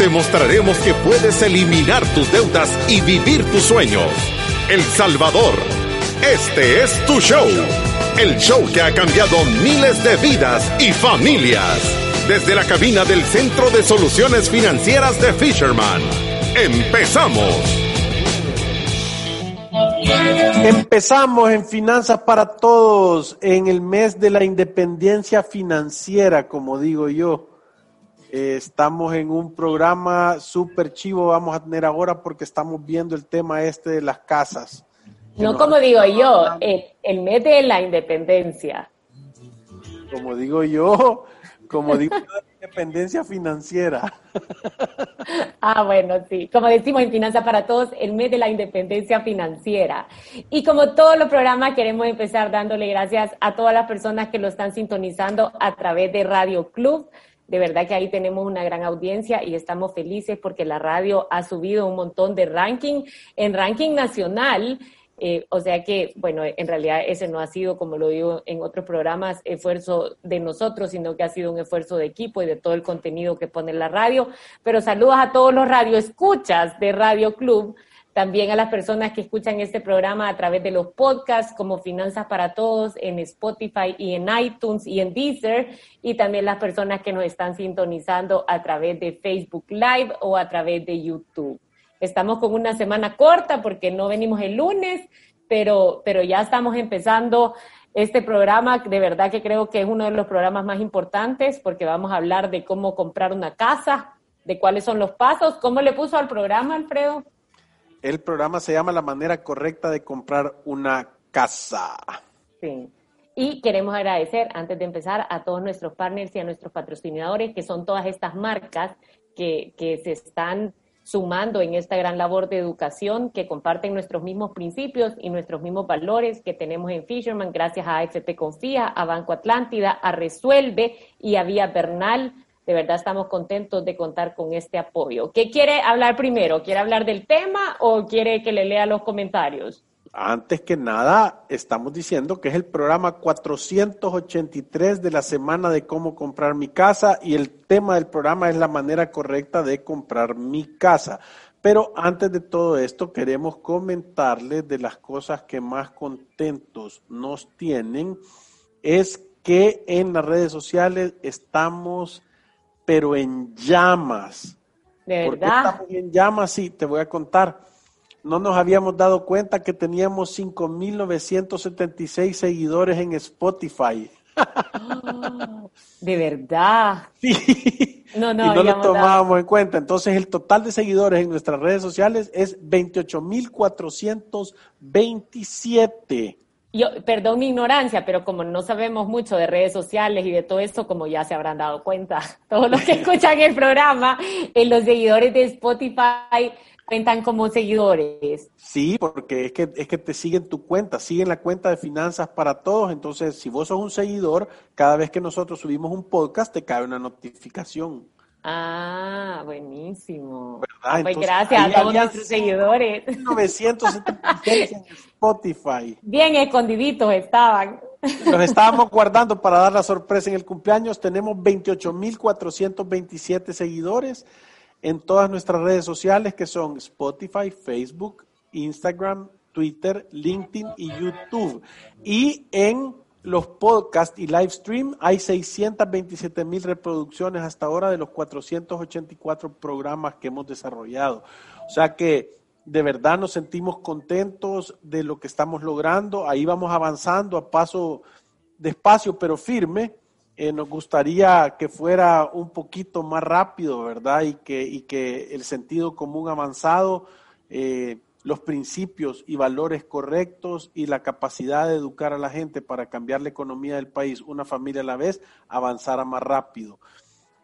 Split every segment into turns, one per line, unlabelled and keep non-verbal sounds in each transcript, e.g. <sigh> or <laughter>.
te mostraremos que puedes eliminar tus deudas y vivir tus sueños. El Salvador, este es tu show. El show que ha cambiado miles de vidas y familias. Desde la cabina del Centro de Soluciones Financieras de Fisherman. Empezamos.
Empezamos en Finanzas para Todos en el mes de la independencia financiera, como digo yo. Eh, estamos en un programa súper chivo, vamos a tener ahora porque estamos viendo el tema este de las casas.
No como digo yo, el, el mes de la independencia.
Como digo yo, como digo yo, la independencia financiera.
Ah, bueno, sí. Como decimos en Finanzas para Todos, el mes de la independencia financiera. Y como todos los programas, queremos empezar dándole gracias a todas las personas que lo están sintonizando a través de Radio Club de verdad que ahí tenemos una gran audiencia y estamos felices porque la radio ha subido un montón de ranking en ranking nacional. Eh, o sea que, bueno, en realidad ese no ha sido, como lo digo en otros programas, esfuerzo de nosotros, sino que ha sido un esfuerzo de equipo y de todo el contenido que pone la radio. Pero saludos a todos los radioescuchas de Radio Club también a las personas que escuchan este programa a través de los podcasts como Finanzas para Todos en Spotify y en iTunes y en Deezer, y también las personas que nos están sintonizando a través de Facebook Live o a través de YouTube. Estamos con una semana corta porque no venimos el lunes, pero, pero ya estamos empezando este programa. De verdad que creo que es uno de los programas más importantes porque vamos a hablar de cómo comprar una casa, de cuáles son los pasos. ¿Cómo le puso al programa, Alfredo?
El programa se llama La manera correcta de comprar una casa.
Sí. Y queremos agradecer, antes de empezar, a todos nuestros partners y a nuestros patrocinadores, que son todas estas marcas que, que se están sumando en esta gran labor de educación, que comparten nuestros mismos principios y nuestros mismos valores que tenemos en Fisherman, gracias a AFP Confía, a Banco Atlántida, a Resuelve y a Vía Bernal de verdad estamos contentos de contar con este apoyo. ¿Qué quiere hablar primero? ¿Quiere hablar del tema o quiere que le lea los comentarios?
Antes que nada, estamos diciendo que es el programa 483 de la semana de cómo comprar mi casa y el tema del programa es la manera correcta de comprar mi casa. Pero antes de todo esto, queremos comentarles de las cosas que más contentos nos tienen, es que en las redes sociales estamos pero en llamas.
¿De
¿Por qué
verdad?
estamos en llamas? Sí, te voy a contar. No nos habíamos dado cuenta que teníamos 5.976 seguidores en Spotify. <gasps>
De verdad.
Sí.
No, no,
y no lo tomábamos en cuenta. Entonces, el total de seguidores en nuestras redes sociales es 28.427.
Yo, perdón mi ignorancia, pero como no sabemos mucho de redes sociales y de todo esto, como ya se habrán dado cuenta, <laughs> todos los que escuchan el programa, en los seguidores de Spotify cuentan como seguidores.
Sí, porque es que, es que te siguen tu cuenta, siguen la cuenta de Finanzas para Todos. Entonces, si vos sos un seguidor, cada vez que nosotros subimos un podcast, te cae una notificación.
Ah, buenísimo.
¿Verdad?
Ah, pues gracias a todos nuestros seguidores.
976 en Spotify.
Bien escondiditos estaban.
Los estábamos guardando para dar la sorpresa en el cumpleaños. Tenemos 28.427 seguidores en todas nuestras redes sociales que son Spotify, Facebook, Instagram, Twitter, LinkedIn y YouTube. Y en los podcasts y live stream hay 627 mil reproducciones hasta ahora de los 484 programas que hemos desarrollado. O sea que de verdad nos sentimos contentos de lo que estamos logrando. Ahí vamos avanzando a paso despacio pero firme. Eh, nos gustaría que fuera un poquito más rápido, ¿verdad? Y que, y que el sentido común avanzado, eh, los principios y valores correctos y la capacidad de educar a la gente para cambiar la economía del país, una familia a la vez, avanzara más rápido.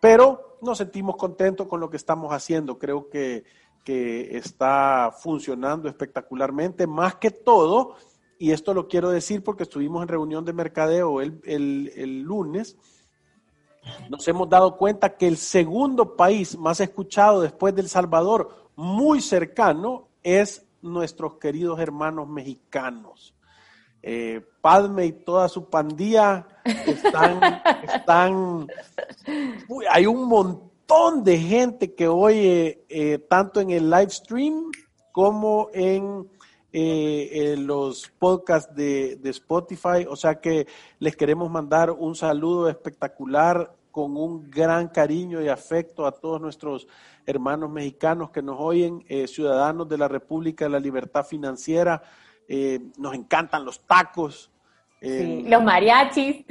Pero nos sentimos contentos con lo que estamos haciendo. Creo que que está funcionando espectacularmente, más que todo, y esto lo quiero decir porque estuvimos en reunión de mercadeo el, el lunes, nos hemos dado cuenta que el segundo país más escuchado después del Salvador, muy cercano, es nuestros queridos hermanos mexicanos. Eh, Padme y toda su pandilla están, <laughs> están hay un montón de gente que oye eh, tanto en el live stream como en eh, los podcasts de, de, Spotify. O sea que les queremos mandar un saludo espectacular con un gran cariño y afecto a todos nuestros hermanos mexicanos que nos oyen, ciudadanos de la República de la Libertad Financiera. Eh, nos encantan los tacos.
Eh, los mariachis.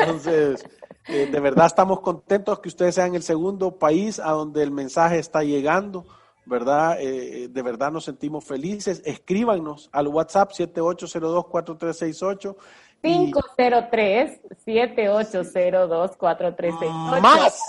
entonces, eh, de verdad estamos contentos que ustedes sean el segundo país a donde el mensaje está llegando. ¿Verdad? de verdad nos sentimos felices. Escríbanos al WhatsApp 7802-4368.
503-7802-4368.
Más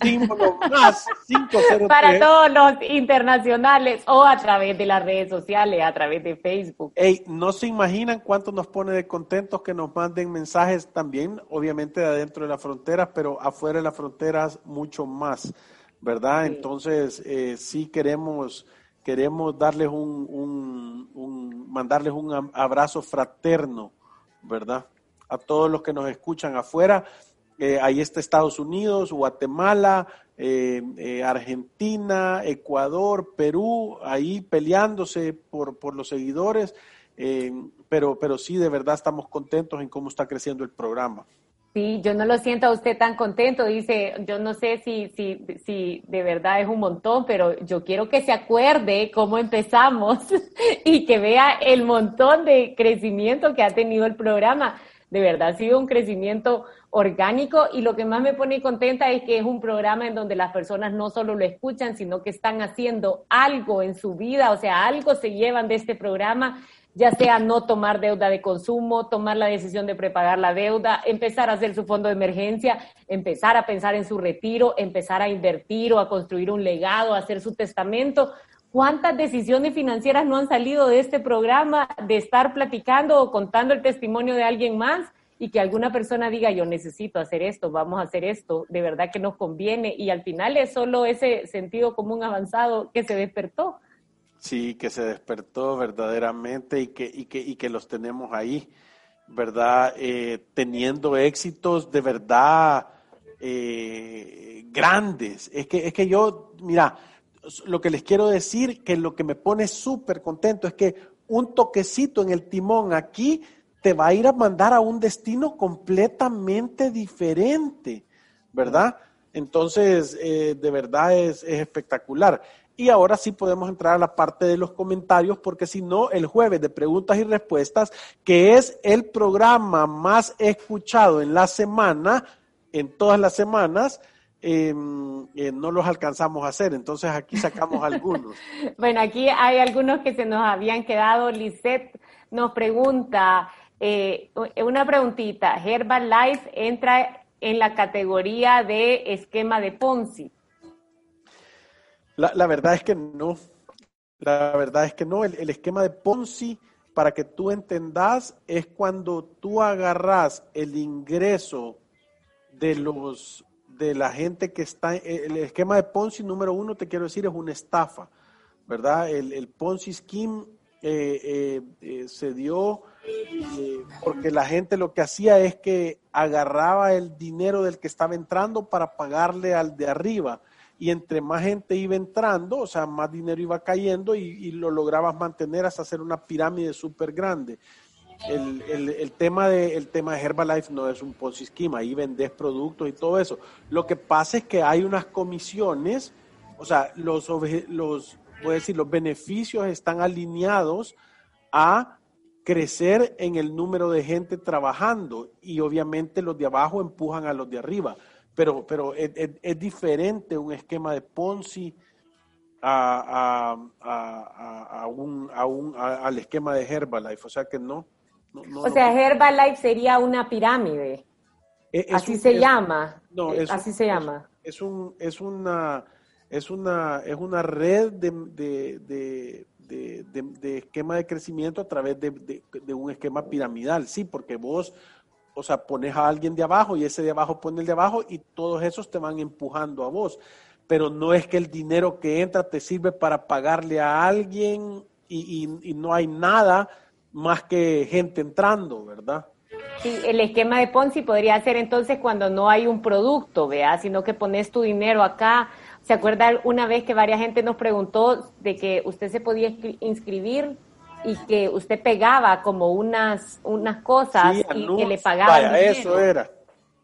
símbolo más 503. <laughs>
Para todos los internacionales o a través de las redes sociales, a través de Facebook.
Ey, no se imaginan cuánto nos pone de contentos que nos manden mensajes también, obviamente de adentro de las fronteras, pero afuera de las fronteras mucho más, ¿verdad? Entonces, eh, sí queremos queremos darles un, un, un, mandarles un abrazo fraterno, ¿verdad? A todos los que nos escuchan afuera eh, ahí está Estados Unidos, Guatemala, eh, eh, Argentina, Ecuador, Perú, ahí peleándose por, por los seguidores, pero, pero sí, de verdad estamos contentos en cómo está creciendo el programa.
Sí, yo no lo siento a usted tan contento, dice, yo no sé si, si, si de verdad es un montón, pero yo quiero que se acuerde cómo empezamos <laughs> y que vea el montón de crecimiento que ha tenido el programa. De verdad, ha sido un crecimiento orgánico y lo que más me pone contenta es que es un programa en donde las personas no solo lo escuchan, sino que están haciendo algo en su vida, o sea, algo se llevan de este programa, ya sea no tomar deuda de consumo, tomar la decisión de prepagar la deuda, empezar a hacer su fondo de emergencia, empezar a pensar en su retiro, empezar a invertir o a construir un legado, a hacer su testamento. ¿Cuántas decisiones financieras no han salido de este programa de estar platicando o contando el testimonio de alguien más? y que alguna persona diga, yo necesito hacer esto, vamos a hacer esto, de verdad que nos conviene, y al final es solo ese sentido común avanzado que se despertó.
Sí, que se despertó verdaderamente y que, y que, y que los tenemos ahí, ¿verdad? Eh, teniendo éxitos de verdad eh, grandes. Es que, es que yo, mira, lo que les quiero decir, que lo que me pone súper contento es que un toquecito en el timón aquí te va a ir a mandar a un destino completamente diferente, ¿verdad? Entonces, eh, de verdad es, espectacular. Y ahora sí podemos entrar a la parte de los comentarios, porque si no, el jueves de preguntas y respuestas, que es el programa más escuchado en la semana, en todas las semanas, em, eh, no los alcanzamos a hacer. Entonces aquí sacamos algunos. <laughs>
bueno, aquí hay algunos que se nos habían quedado. Lisette nos pregunta, eh, una preguntita, Herbalife entra en la categoría de esquema de Ponzi.
La, verdad es que no. La verdad es que no. El, esquema de Ponzi, para que tú entendas, es cuando tú agarras el ingreso de los de la gente que está. El esquema de Ponzi número uno, te quiero decir, es una estafa, ¿verdad? El, el Ponzi scheme eh, eh, se dio eh, porque la gente lo que hacía es que agarraba el dinero del que estaba entrando para pagarle al de arriba. Y entre más gente iba entrando, o sea, más dinero iba cayendo y, lo lograbas mantener hasta hacer una pirámide súper grande. El, tema de, el tema de Herbalife no es un Ponzi scheme, ahí vendes productos y todo eso. Lo que pasa es que hay unas comisiones, o sea, los, los, voy a decir, los beneficios están alineados a crecer en el número de gente trabajando y obviamente los de abajo empujan a los de arriba. Pero, pero es, diferente un esquema de Ponzi a, a, a, un, un, al esquema de Herbalife. O sea que no.
O sea, Herbalife sería una pirámide. así se llama. No, así se llama.
Es, un, es una es una, es una red de, de, de, esquema de crecimiento a través de, un esquema piramidal, sí, porque vos, o sea, pones a alguien de abajo y ese de abajo pone el de abajo y todos esos te van empujando a vos. Pero no es que el dinero que entra te sirve para pagarle a alguien y, y no hay nada más que gente entrando, ¿verdad?
Sí, el esquema de Ponzi podría ser entonces cuando no hay un producto, vea, sino que pones tu dinero acá. ¿Se acuerda una vez que varias gente nos preguntó de que usted se podía inscribir y que usted pegaba como unas, unas cosas y que le pagaban?
Vaya, eso era.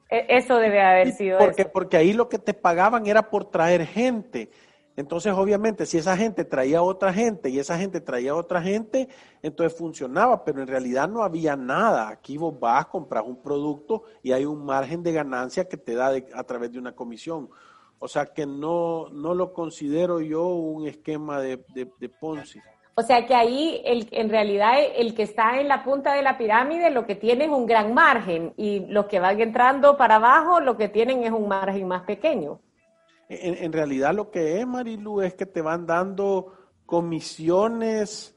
E, eso debe haber sido.
Porque, porque ahí lo que te pagaban era por traer gente. Entonces, obviamente, si esa gente traía a otra gente y esa gente traía a otra gente, entonces funcionaba, pero en realidad no había nada. Aquí vos vas, compras un producto y hay un margen de ganancia que te da a través de una comisión. O sea que no, no lo considero yo un esquema de, Ponzi.
O sea que ahí el, en realidad el que está en la punta de la pirámide lo que tiene es un gran margen y los que van entrando para abajo lo que tienen es un margen más pequeño.
En, realidad lo que es, Marilu, es que te van dando comisiones,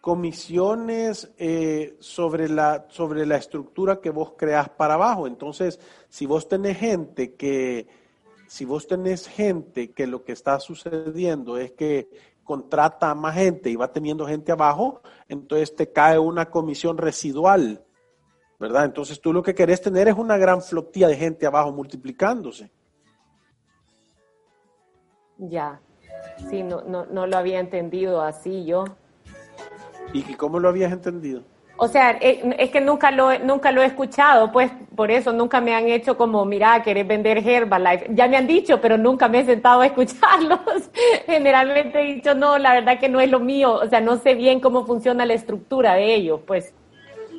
comisiones eh, sobre, la, sobre la estructura que vos creas para abajo. Entonces, si vos tenés gente que, si vos tenés gente que lo que está sucediendo es que contrata a más gente y va teniendo gente abajo, entonces te cae una comisión residual, ¿verdad? Entonces tú lo que querés tener es una gran flotilla de gente abajo multiplicándose.
Ya, sí, no, no, no lo había entendido así yo.
¿Y cómo lo habías entendido?
O sea, eh, es que nunca lo, nunca lo he escuchado, pues por eso nunca me han hecho como, mira, querés vender Herbalife. Ya me han dicho, pero nunca me he sentado a <laughs> escucharlos. Generalmente he dicho, no, la verdad que no es lo mío. O sea, no sé bien cómo funciona la estructura de ellos, pues.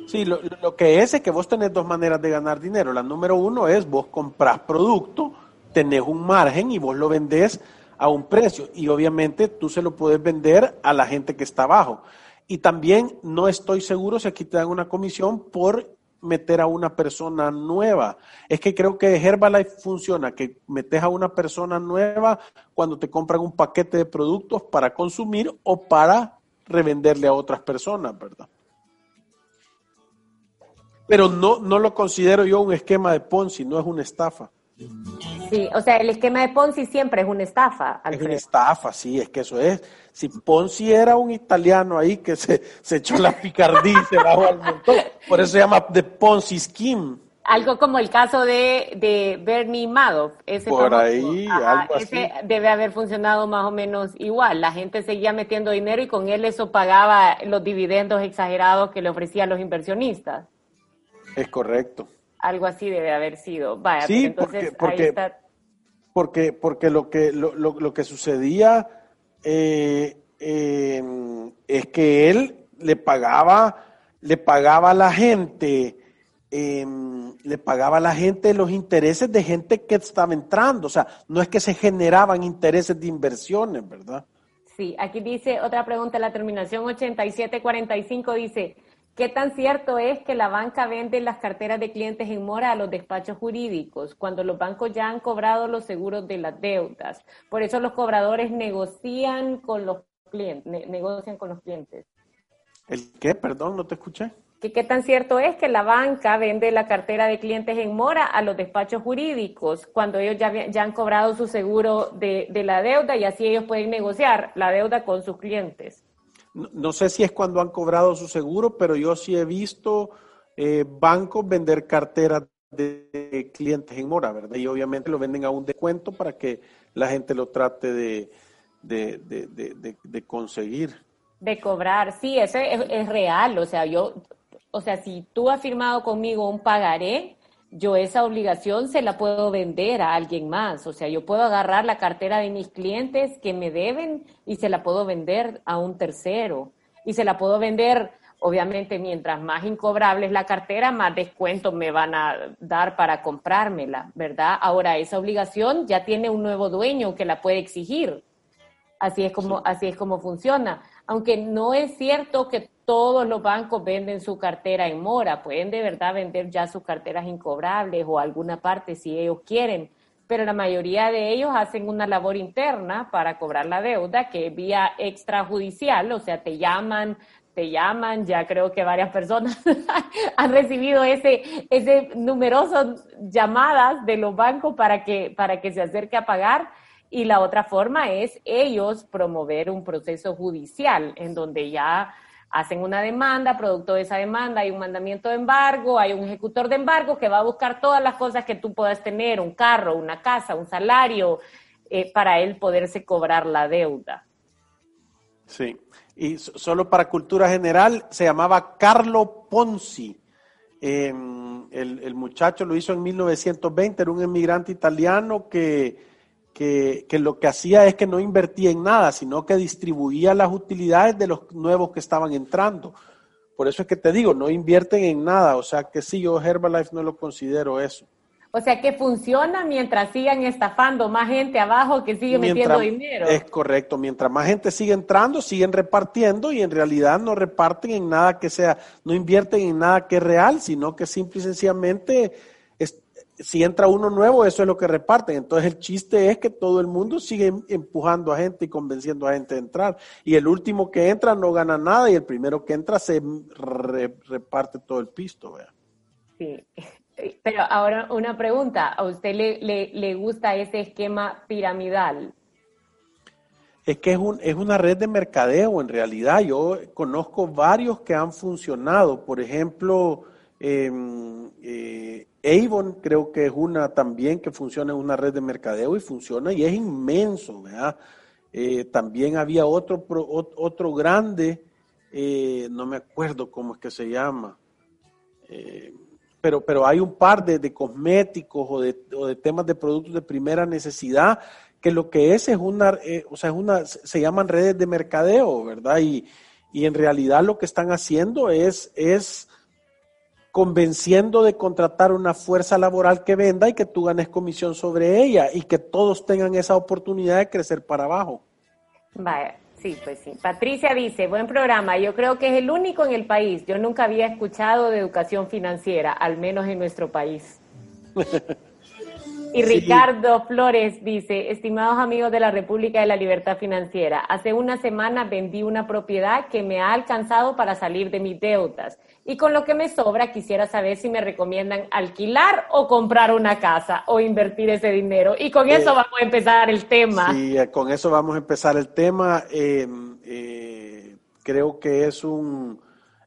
Sí, lo, lo que es es que vos tenés dos maneras de ganar dinero. La número uno es vos compras producto, tenés un margen y vos lo vendés a un precio y obviamente tú se lo puedes vender a la gente que está abajo. Y también no estoy seguro si aquí te dan una comisión por meter a una persona nueva. Es que creo que Herbalife funciona, que metes a una persona nueva cuando te compran un paquete de productos para consumir o para revenderle a otras personas, ¿verdad? Pero no, no lo considero yo un esquema de Ponzi, no es una estafa.
Sí, o sea, el esquema de Ponzi siempre es una estafa.
Es una estafa, sí, es que eso es. Si Ponzi era un italiano ahí que se, se echó la picardía y se bajó al montón, por eso se llama The Ponzi Scheme.
Algo como el caso de, de Bernie Madoff. Ese
por ahí, algo
ese debe haber funcionado más o menos igual. La gente seguía metiendo dinero y con él eso pagaba los dividendos exagerados que le ofrecían los inversionistas.
Es correcto.
Algo así debe haber sido. Vaya,
sí, entonces porque, ahí está. Porque, porque lo que lo, lo, que sucedía eh, em, es que él le pagaba, le pagaba a la gente, em, le pagaba a la gente los intereses de gente que estaba entrando. O sea, no es que se generaban intereses de inversiones, ¿verdad?
Sí, aquí dice otra pregunta, la terminación 8745 dice, ¿Qué tan cierto es que la banca vende las carteras de clientes en mora a los despachos jurídicos cuando los bancos ya han cobrado los seguros de las deudas? Por eso los cobradores negocian con los clientes, negocian con los clientes.
¿El qué? Perdón, no te escuché.
¿Qué, tan cierto es que la banca vende la cartera de clientes en mora a los despachos jurídicos cuando ellos ya, ya han cobrado su seguro de, de la deuda y así ellos pueden negociar la deuda con sus clientes?
No, sé si es cuando han cobrado su seguro, pero yo sí he visto eh, bancos vender carteras de clientes en mora, ¿verdad? Y obviamente lo venden a un descuento para que la gente lo trate de, de, conseguir.
De cobrar, sí, eso es, es, real. O sea, yo, o sea, si tú has firmado conmigo un pagaré, yo esa obligación se la puedo vender a alguien más. O sea, yo puedo agarrar la cartera de mis clientes que me deben y se la puedo vender a un tercero. Y se la puedo vender, obviamente, mientras más incobrable es la cartera, más descuento me van a dar para comprármela, ¿verdad? Ahora, esa obligación ya tiene un nuevo dueño que la puede exigir. Así es como, así es como funciona. Aunque no es cierto que todos los bancos venden su cartera en mora, pueden de verdad vender ya sus carteras incobrables o alguna parte si ellos quieren, pero la mayoría de ellos hacen una labor interna para cobrar la deuda, que es vía extrajudicial, o sea, te llaman, te llaman, ya creo que varias personas <laughs> han recibido ese, ese numeroso llamadas de los bancos para que, para que se acerque a pagar. Y la otra forma es ellos promover un proceso judicial en donde ya hacen una demanda, producto de esa demanda hay un mandamiento de embargo, hay un ejecutor de embargo que va a buscar todas las cosas que tú puedas tener, un carro, una casa, un salario, eh, para él poderse cobrar la deuda.
Sí, y solo para cultura general se llamaba Carlo Ponzi. Em, el, el muchacho lo hizo en 1920, era un emigrante italiano que que, lo que hacía es que no invertía en nada, sino que distribuía las utilidades de los nuevos que estaban entrando. Por eso es que te digo, no invierten en nada. O sea que sí, yo Herbalife no lo considero eso.
O sea que funciona mientras sigan estafando más gente abajo que sigue metiendo dinero.
Es correcto, mientras más gente sigue entrando, siguen repartiendo y en realidad no reparten en nada que sea, no invierten en nada que es real, sino que simple y sencillamente si entra uno nuevo, eso es lo que reparten. Entonces el chiste es que todo el mundo sigue em, empujando a gente y convenciendo a gente de entrar. Y el último que entra no gana nada y el primero que entra se reparte todo el pisto.
Sí. <laughs> Pero ahora una pregunta, ¿a usted le, le, le, gusta ese esquema piramidal?
Es que es, un, es una red de mercadeo en realidad. Yo conozco varios que han funcionado. Por ejemplo, em, eh, Avon creo que es una también que funciona en una red de mercadeo y funciona y es inmenso, ¿verdad? Eh, también había otro, otro grande, eh, no me acuerdo cómo es que se llama, eh, pero, pero hay un par de, cosméticos o de, o de, temas de productos de primera necesidad que lo que es es una, o sea, es una, se llaman redes de mercadeo, ¿verdad? Y, y en realidad lo que están haciendo es, es convenciendo de contratar una fuerza laboral que venda y que tú ganes comisión sobre ella y que todos tengan esa oportunidad de crecer para abajo.
Vaya, sí, pues sí. Patricia dice, buen programa, yo creo que es el único en el país. Yo nunca había escuchado de educación financiera, al menos en nuestro país. <laughs> Y Ricardo Flores dice, estimados amigos de la República de la Libertad Financiera, hace una semana vendí una propiedad que me ha alcanzado para salir de mis deudas. Y con lo que me sobra, quisiera saber si me recomiendan alquilar o comprar una casa o invertir ese dinero. Y con eso eh, vamos a empezar el tema.
Sí, eh, con eso vamos a empezar el tema. Em, eh, creo que es un,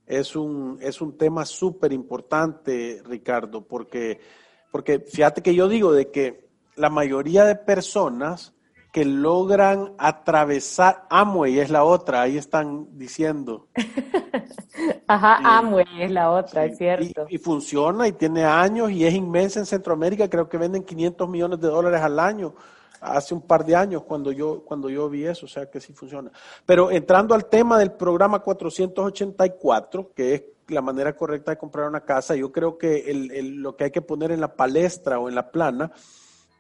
es un, es un tema súper importante, Ricardo, porque, porque fíjate que yo digo de que la mayoría de personas que logran atravesar, Amway es la otra, ahí están diciendo. <laughs>
Ajá, Amway es la otra, es cierto.
Y, funciona y tiene años y es inmensa en Centroamérica, creo que venden 500 millones de dólares al año, hace un par de años cuando yo, cuando yo vi eso, o sea que sí funciona. Pero entrando al tema del programa 484, que es la manera correcta de comprar una casa, yo creo que lo que hay que poner en la palestra o en la plana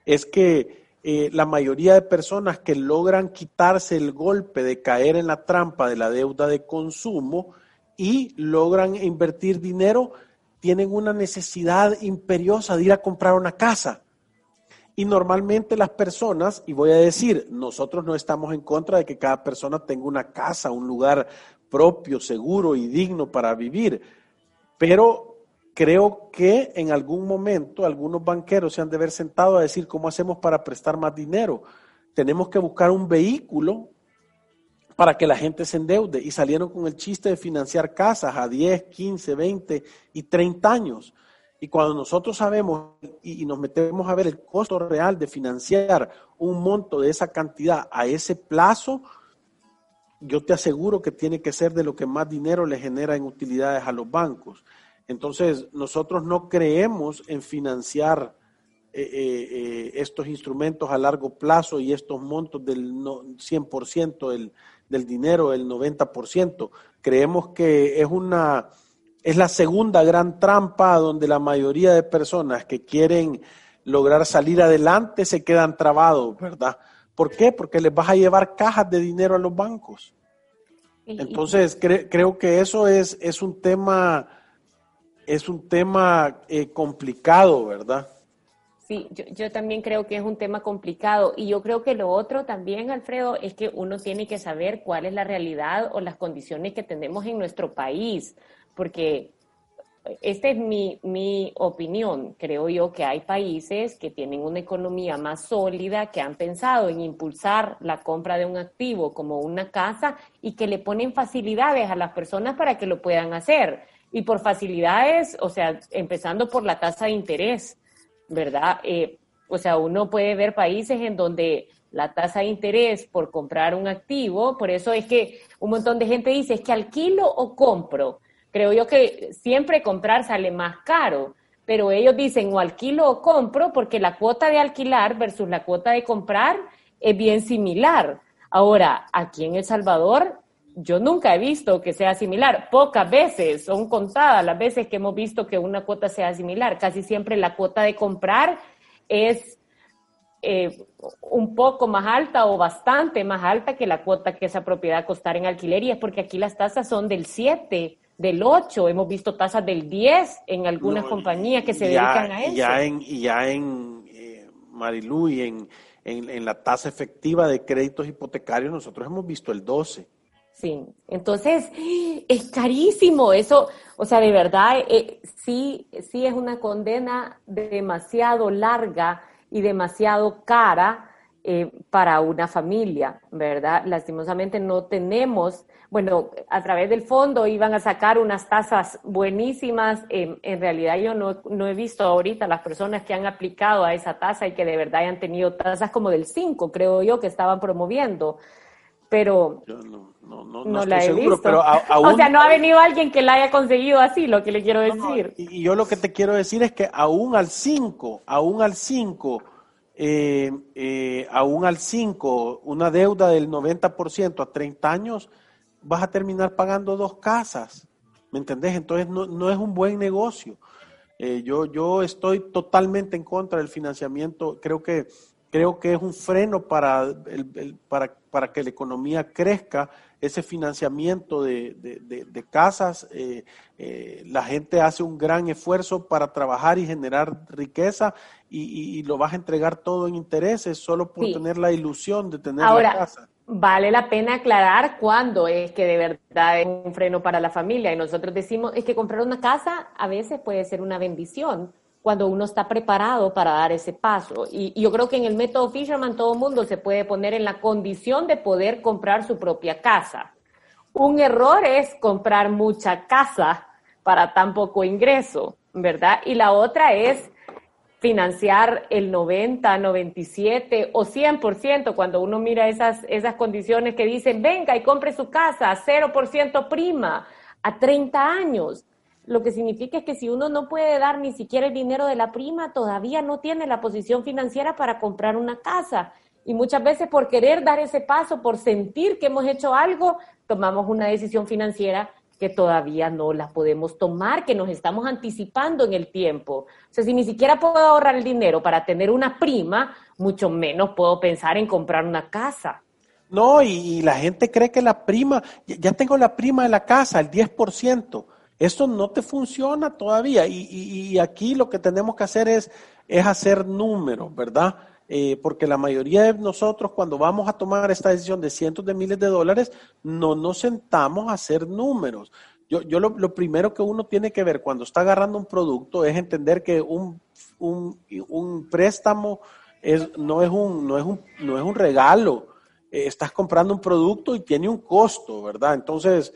es que eh, la mayoría de personas que logran quitarse el golpe de caer en la trampa de la deuda de consumo y logran invertir dinero, tienen una necesidad imperiosa de ir a comprar una casa. Y normalmente las personas, y voy a decir, nosotros no estamos en contra de que cada persona tenga una casa, un lugar propio, seguro y digno para vivir, pero creo que en algún momento algunos banqueros se han de haber sentado a decir cómo hacemos para prestar más dinero. Tenemos que buscar un vehículo para que la gente se endeude y salieron con el chiste de financiar casas a 10, 15, 20 y 30 años. Y cuando nosotros sabemos y nos metemos a ver el costo real de financiar un monto de esa cantidad a ese plazo, yo te aseguro que tiene que ser de lo que más dinero le genera en utilidades a los bancos. Entonces, nosotros no creemos en financiar eh, eh, eh, estos instrumentos a largo plazo y estos montos del 100% del, del dinero, el 90%. Creemos que es una es la segunda gran trampa donde la mayoría de personas que quieren lograr salir adelante se quedan trabados, ¿verdad? ¿Por qué? Porque les vas a llevar cajas de dinero a los bancos. Entonces, creo que eso es, es un tema es un tema eh, complicado, ¿verdad?
Sí, yo, yo, también creo que es un tema complicado y yo creo que lo otro también, Alfredo, es que uno tiene que saber cuál es la realidad o las condiciones que tenemos en nuestro país, porque esta es mi, mi opinión. Creo yo que hay países que tienen una economía más sólida, que han pensado en impulsar la compra de un activo como una casa y que le ponen facilidades a las personas para que lo puedan hacer. Y por facilidades, o sea, empezando por la tasa de interés ¿verdad? Eh, o sea, uno puede ver países en donde la tasa de interés por comprar un activo, por eso es que un montón de gente dice, es que alquilo o compro. Creo yo que siempre comprar sale más caro, pero ellos dicen o alquilo o compro porque la cuota de alquilar versus la cuota de comprar es bien similar. Ahora, aquí en El Salvador yo nunca he visto que sea similar. Pocas veces, son contadas las veces que hemos visto que una cuota sea similar. Casi siempre la cuota de comprar es eh, un poco más alta o bastante más alta que la cuota que esa propiedad costar en alquiler y es porque aquí las tasas son del 7, del 8, hemos visto tasas del 10 en algunas compañías que se dedican a eso.
Ya en, ya en eh, Marilú y en, en, en la tasa efectiva de créditos hipotecarios nosotros hemos visto el 12.
Sí, entonces es carísimo eso, o sea, de verdad, eh, sí, sí es una condena demasiado larga y demasiado cara eh, para una familia, ¿verdad? Lastimosamente no tenemos, bueno, a través del fondo iban a sacar unas tasas buenísimas, en realidad yo no, no, he visto ahorita las personas que han aplicado a esa tasa y que de verdad hayan tenido tasas como del 5, creo yo, que estaban promoviendo pero no, no, no, la he visto. Pero <laughs> o sea, no ha venido alguien que la haya conseguido así, lo que le quiero decir.
y yo lo que te quiero decir es que aún al 5, aún al 5, eh, eh, aún al 5, una deuda del 90% a 30 años, vas a terminar pagando dos casas. ¿Me entendés? Entonces no, no es un buen negocio. Eh, yo, yo estoy totalmente en contra del financiamiento. Creo que creo que es un freno para, el, para, para, que la economía crezca, ese financiamiento de, de, casas. Eh, eh, la gente hace un gran esfuerzo para trabajar y generar riqueza y, lo vas a entregar todo en intereses solo por tener la ilusión de tener
la
casa.
Vale la pena aclarar cuándo es que de verdad es un freno para la familia. Y nosotros decimos, es que comprar una casa a veces puede ser una bendición cuando uno está preparado para dar ese paso. Y, yo creo que en el método Fisherman todo el mundo se puede poner en la condición de poder comprar su propia casa. Un error es comprar mucha casa para tan poco ingreso, ¿verdad? Y la otra es financiar el 90, 97 o 100% cuando uno mira esas, esas condiciones que dicen, venga y compre su casa, 0% prima, a 30 años lo que significa es que si uno no puede dar ni siquiera el dinero de la prima, todavía no tiene la posición financiera para comprar una casa. Y muchas veces por querer dar ese paso, por sentir que hemos hecho algo, tomamos una decisión financiera que todavía no la podemos tomar, que nos estamos anticipando en el tiempo. O sea, si ni siquiera puedo ahorrar el dinero para tener una prima, mucho menos puedo pensar en comprar una casa.
No, y, la gente cree que la prima, ya tengo la prima de la casa, el 10%. Esto no te funciona todavía y, aquí lo que tenemos que hacer es, es hacer números, ¿verdad? Eh, porque la mayoría de nosotros cuando vamos a tomar esta decisión de cientos de miles de dólares, no nos sentamos a hacer números. Yo, yo lo, primero que uno tiene que ver cuando está agarrando un producto es entender que un, un, préstamo es, no, es un, no, es un, no es un regalo. Eh, estás comprando un producto y tiene un costo, ¿verdad? Entonces,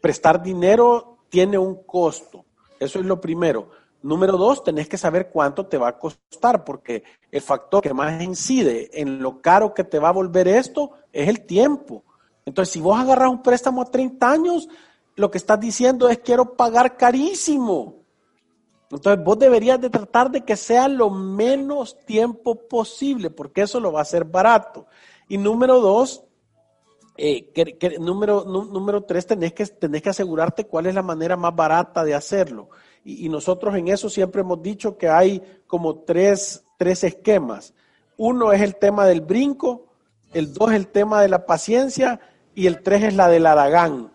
prestar dinero tiene un costo. Eso es lo primero. Número dos, tenés que saber cuánto te va a costar, porque el factor que más incide en lo caro que te va a volver esto es el tiempo. Entonces, si vos agarras un préstamo a 30 años, lo que estás diciendo es quiero pagar carísimo. Entonces, vos deberías de tratar de que sea lo menos tiempo posible, porque eso lo va a hacer barato. Y número dos, eh, número, número tres, tenés que, tenés que asegurarte cuál es la manera más barata de hacerlo. Y, nosotros en eso siempre hemos dicho que hay como tres, tres esquemas. Uno es el tema del brinco, el dos es el tema de la paciencia y el tres es la del aragán.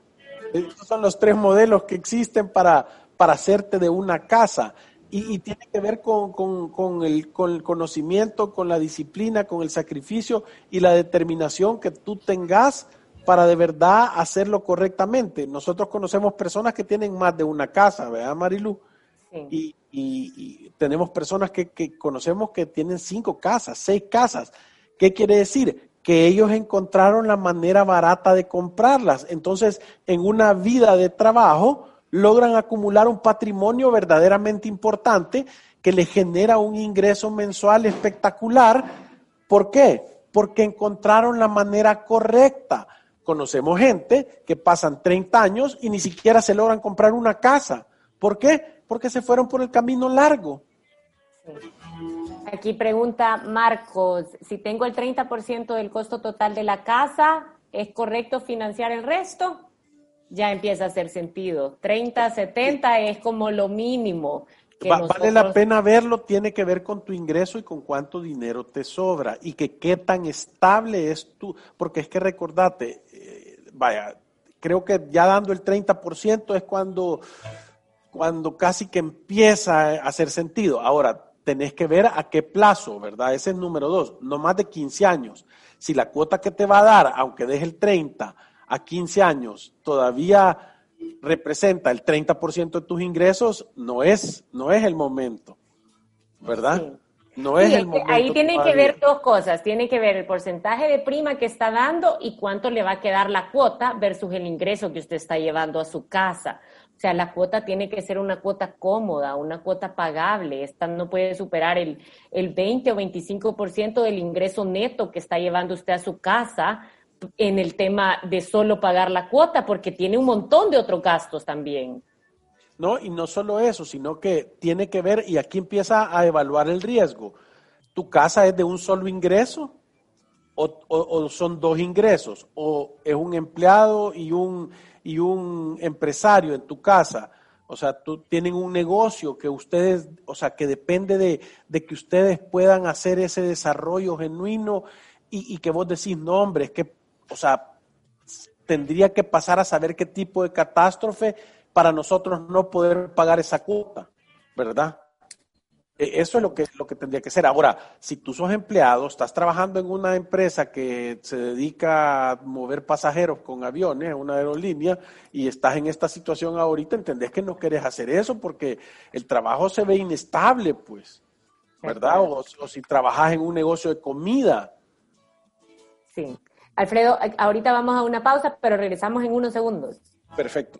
Estos son los tres modelos que existen para, para hacerte de una casa. Y, tiene que ver con, con, el, con el conocimiento, con la disciplina, con el sacrificio y la determinación que tú tengas para de verdad hacerlo correctamente. Nosotros conocemos personas que tienen más de una casa, ¿verdad, Marilu? Y, y, tenemos personas que, que, conocemos que tienen cinco casas, seis casas. ¿Qué quiere decir? Que ellos encontraron la manera barata de comprarlas. Entonces, en una vida de trabajo, logran acumular un patrimonio verdaderamente importante que les genera un ingreso mensual espectacular. ¿Por qué? Porque encontraron la manera correcta. Conocemos gente que pasan 30 años y ni siquiera se logran comprar una casa. ¿Por qué? Porque se fueron por el camino largo.
Aquí pregunta Marcos, si tengo el 30% del costo total de la casa, ¿es correcto financiar el resto? Ya empieza a hacer sentido. 30, 70 es como lo mínimo.
Vale la pena verlo, tiene que ver con tu ingreso y con cuánto dinero te sobra y que qué tan estable es tú, porque es que recordate, eh, vaya, creo que ya dando el 30% es cuando, cuando casi que empieza a hacer sentido. Ahora, tenés que ver a qué plazo, ¿verdad? Ese es el número dos, no más de 15 años. Si la cuota que te va a dar, aunque deje el 30, a 15 años todavía representa el 30% de tus ingresos, no es, no es el momento, ¿verdad? No es el momento.
Ahí tienen que ver dos cosas, tiene que ver el porcentaje de prima que está dando y cuánto le va a quedar la cuota versus el ingreso que usted está llevando a su casa. O sea, la cuota tiene que ser una cuota cómoda, una cuota pagable. Esta no puede superar el, el 20 o 25% del ingreso neto que está llevando usted a su casa en el tema de solo pagar la cuota, porque tiene un montón de otros gastos también.
No, y no solo eso, sino que tiene que ver, y aquí empieza a evaluar el riesgo. ¿Tu casa es de un solo ingreso? O, son dos ingresos? ¿O es un empleado y un, y un empresario en tu casa? O sea, tú tienen un negocio que ustedes, o sea, que depende de, de que ustedes puedan hacer ese desarrollo genuino y, y, que vos decís, no, hombre, es que o sea, tendría que pasar a saber qué tipo de catástrofe para nosotros no poder pagar esa cuota, ¿verdad? E, eso es lo que, lo que tendría que ser. Ahora, si tú sos empleado, estás trabajando en una empresa que se dedica a mover pasajeros con aviones, una aerolínea, y estás en esta situación ahorita, entendés que no quieres hacer eso porque el trabajo se ve inestable, pues, ¿verdad? O, o si trabajas en un negocio de comida.
Sí. Alfredo, ahorita vamos a una pausa, pero regresamos en unos segundos.
Perfecto.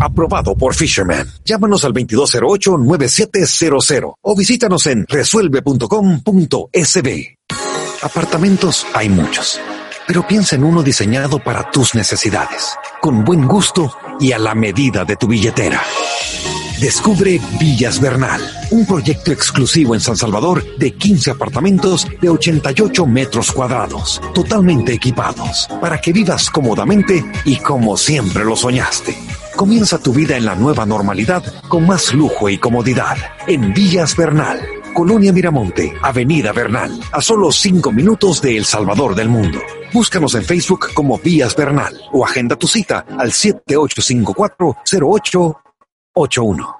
Aprobado por Fisherman. Llámanos al 2208-9700 o visítanos en resuelve.com.sb. Apartamentos hay muchos, pero piensa en uno diseñado para tus necesidades, con buen gusto y a la medida de tu billetera. Descubre Villas Bernal, un proyecto exclusivo en San Salvador de 15 apartamentos de 88 metros cuadrados, totalmente equipados, para que vivas cómodamente y como siempre lo soñaste. Comienza tu vida en la nueva normalidad con más lujo y comodidad en Villas Bernal Colonia Miramonte, Avenida Bernal, a solo 5 minutos de El Salvador del Mundo. Búscanos en Facebook como Vías Bernal o agenda tu cita al 7854-0881.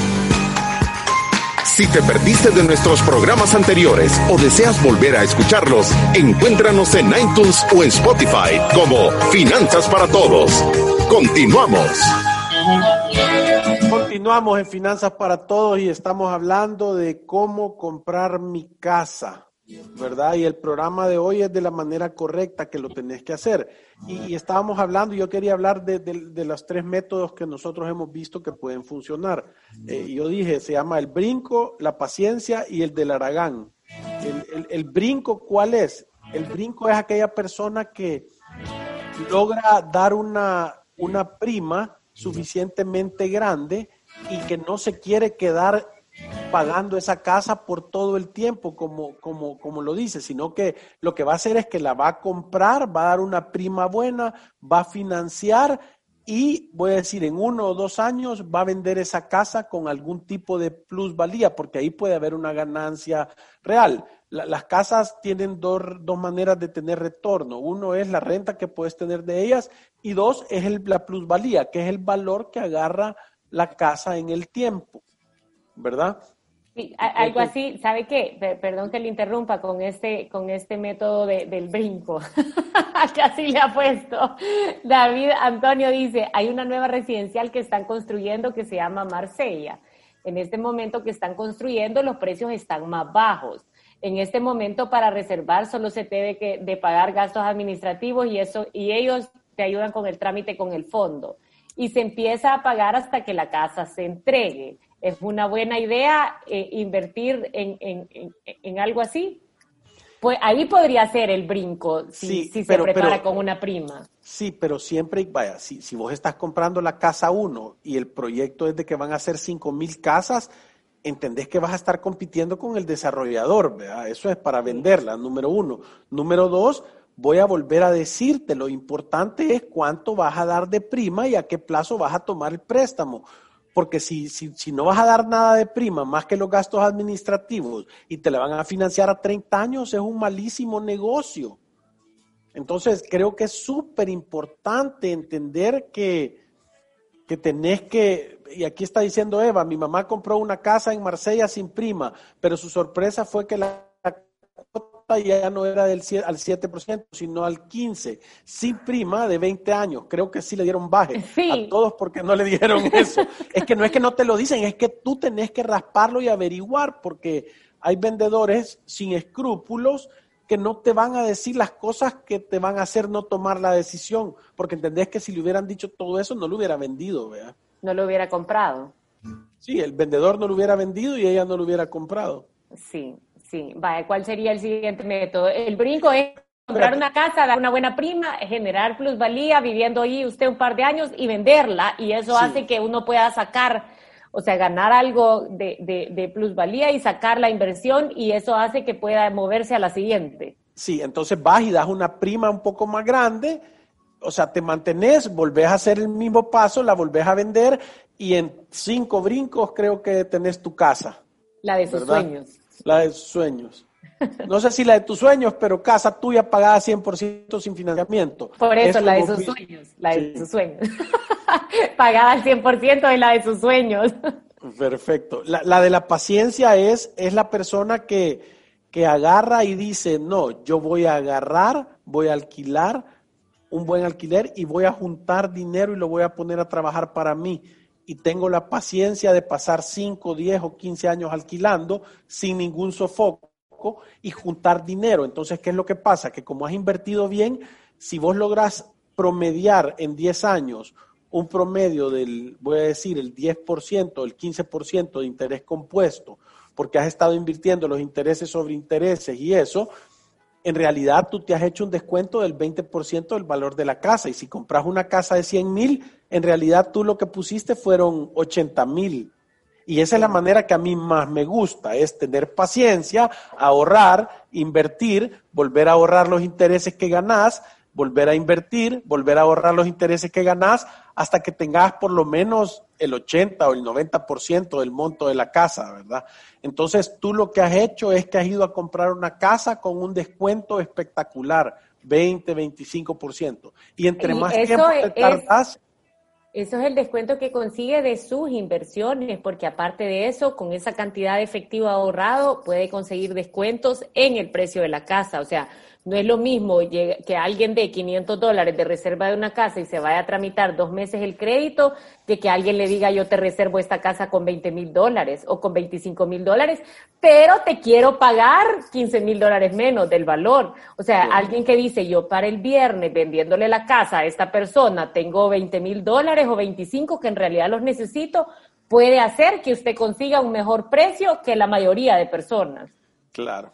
Si te perdiste de nuestros programas anteriores o deseas volver a escucharlos, encuéntranos en iTunes o en Spotify como Finanzas para Todos. Continuamos.
Continuamos en Finanzas para Todos y estamos hablando de cómo comprar mi casa. ¿Verdad? Y el programa de hoy es de la manera correcta que lo tenés que hacer. Y, estábamos hablando, yo quería hablar de, de, los tres métodos que nosotros hemos visto que pueden funcionar. Eh, yo dije, se llama el brinco, la paciencia y el del aragán. El, el, brinco, ¿cuál es? El brinco es aquella persona que logra dar una, una prima suficientemente grande y que no se quiere quedar pagando esa casa por todo el tiempo, como, como, como lo dice, sino que lo que va a hacer es que la va a comprar, va a dar una prima buena, va a financiar y voy a decir, en uno o dos años va a vender esa casa con algún tipo de plusvalía, porque ahí puede haber una ganancia real. las casas tienen dos, dos, maneras de tener retorno. Uno es la renta que puedes tener de ellas y dos es el, la plusvalía, que es el valor que agarra la casa en el tiempo. ¿Verdad?
Sí, algo así, ¿sabe qué? Perdón que le interrumpa con este, con este método del brinco, <laughs> así le ha puesto. David Antonio dice, hay una nueva residencial que están construyendo que se llama Marsella. En este momento que están construyendo, los precios están más bajos. En este momento, para reservar, solo se debe que, de pagar gastos administrativos y, eso, y ellos te ayudan con el trámite con el fondo. Y se empieza a pagar hasta que la casa se entregue es una buena idea eh, invertir en, en, en, algo así. Pues ahí podría ser el brinco si, si se prepara con una prima.
Sí, pero siempre, vaya, si, si vos estás comprando la casa uno y el proyecto es de que van a ser cinco mil casas, entendés que vas a estar compitiendo con el desarrollador, ¿verdad? Eso es para venderla, número uno. Número dos, voy a volver a decirte, lo importante es cuánto vas a dar de prima y a qué plazo vas a tomar el préstamo porque si, si, si, no vas a dar nada de prima más que los gastos administrativos y te la van a financiar a 30 años, es un malísimo negocio. Entonces, creo que es súper importante entender que, que tenés que, y aquí está diciendo Eva, mi mamá compró una casa en Marsella sin prima, pero su sorpresa fue que la ya no era del al 7%, sino al 15%, sin prima de 20 años. Creo que sí le dieron baje a todos porque no le dieron <laughs> eso. es que no es que no te lo dicen, es que tú tenés que rasparlo y averiguar porque hay vendedores sin escrúpulos que no te van a decir las cosas que te van a hacer no tomar la decisión, porque entendés que si le hubieran dicho todo eso no lo hubiera vendido, ¿verdad?
No lo hubiera comprado.
Sí, el vendedor no lo hubiera vendido y ella no lo hubiera comprado.
Sí, Sí, vaya, ¿cuál sería el siguiente método? El brinco es comprar una casa, dar una buena prima, generar plusvalía, viviendo ahí usted un par de años y venderla, y eso hace que uno pueda sacar, o sea, ganar algo de, de, plusvalía y sacar la inversión, y eso hace que pueda moverse a la siguiente.
Sí, entonces vas y das una prima un poco más grande, o sea, te mantenés, volvés a hacer el mismo paso, la volvés a vender y en cinco brincos creo que tenés tu casa.
La de sus sueños.
La de sus sueños. No sé si la de tus sueños, pero casa tuya pagada 100% sin financiamiento.
Por eso, la de sus sueños, la de sus sueños. <laughs> pagada al 100% de la de sus sueños.
Perfecto. La, la, de la paciencia es, es la persona que, que agarra y dice, no, yo voy a agarrar, voy a alquilar un buen alquiler y voy a juntar dinero y lo voy a poner a trabajar para mí. Y tengo la paciencia de pasar 5, 10 o 15 años alquilando sin ningún sofoco y juntar dinero. Entonces, ¿qué es lo que pasa? Que como has invertido bien, si vos logras promediar en 10 años un promedio del, voy a decir, el 10%, el 15% de interés compuesto, porque has estado invirtiendo los intereses sobre intereses y eso, en realidad tú te has hecho un descuento del 20% del valor de la casa. Y si compras una casa de 100 mil, en realidad tú lo que pusiste fueron 80 mil. Y esa es la manera que a mí más me gusta, es tener paciencia, ahorrar, invertir, volver a ahorrar los intereses que ganás, volver a invertir, volver a ahorrar los intereses que ganás hasta que tengas por lo menos el 80 o el 90% del monto de la casa, ¿verdad? Entonces tú lo que has hecho es que has ido a comprar una casa con un descuento espectacular, 20, 25%. Y entre más tiempo te tardas,
eso es el descuento que consigue de sus inversiones, porque aparte de eso, con esa cantidad de efectivo ahorrado, puede conseguir descuentos en el precio de la casa. O sea, no es lo mismo que alguien dé 500 dólares de reserva de una casa y se vaya a tramitar dos meses el crédito, que que alguien le diga yo te reservo esta casa con 20 mil dólares o con 25 mil dólares, pero te quiero pagar 15 mil dólares menos del valor. O sea, alguien que dice yo para el viernes vendiéndole la casa a esta persona tengo 20 mil dólares o 25 que en realidad los necesito, puede hacer que usted consiga un mejor precio que la mayoría de personas.
Claro.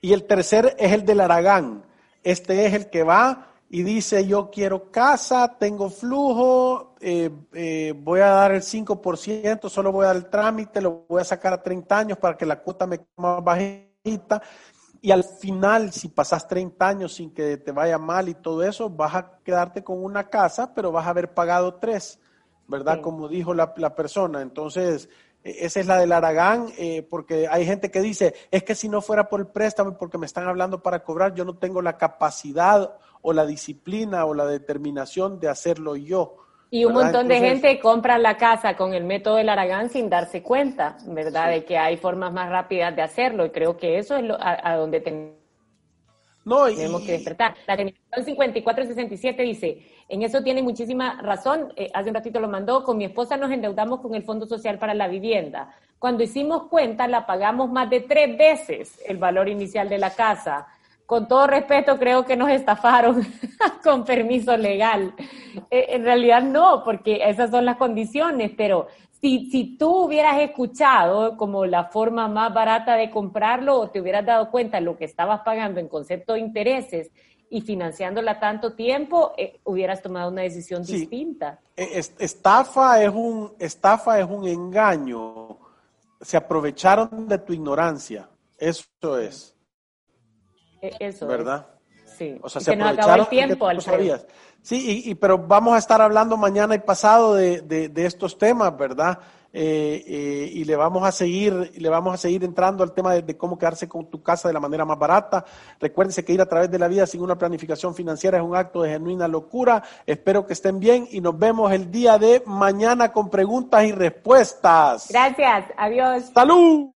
Y el tercer es el del Aragán. Este es el que va y dice, yo quiero casa, tengo flujo, eh, eh, voy a dar el 5%, solo voy a dar el trámite, lo voy a sacar a 30 años para que la cuota me más bajita. Y al final, si pasas 30 años sin que te vaya mal y todo eso, vas a quedarte con una casa, pero vas a haber pagado tres, ¿verdad? Como dijo la, la persona. Entonces, esa es la del Aragán, eh, porque hay gente que dice, es que si no fuera por el préstamo, porque me están hablando para cobrar, yo no tengo la capacidad o la disciplina o la determinación de hacerlo yo.
Y un montón de gente compra la casa con el método del Aragán sin darse cuenta, ¿verdad? De que hay formas más rápidas de hacerlo y creo que eso es lo, a, donde tenemos no, tenemos que despertar. La terminación 5467 dice, en eso tiene muchísima razón. Eh, hace un ratito lo mandó. Con mi esposa nos endeudamos con el Fondo Social para la Vivienda. Cuando hicimos cuenta, la pagamos más de tres veces el valor inicial de la casa. Con todo respeto, creo que nos estafaron <laughs> con permiso legal. Eh, en realidad no, porque esas son las condiciones, pero si, si tú hubieras escuchado como la forma más barata de comprarlo o te hubieras dado cuenta lo que estabas pagando en concepto de intereses y financiándola tanto tiempo, eh, hubieras tomado una decisión distinta.
E, estafa es un estafa es un engaño. Se aprovecharon de tu ignorancia. Eso es.
E, eso
¿Verdad?
Sí.
O sea, se, aprovecharon el tiempo, que sabías. Sí, y, pero vamos a estar hablando mañana y pasado de, de estos temas, ¿verdad? Eh, eh, y le vamos a seguir, le vamos a seguir entrando al tema de, cómo quedarse con tu casa de la manera más barata. Recuérdense que ir a través de la vida sin una planificación financiera es un acto de genuina locura. Espero que estén bien y nos vemos el día de mañana con preguntas y respuestas.
Gracias, adiós.
Salud.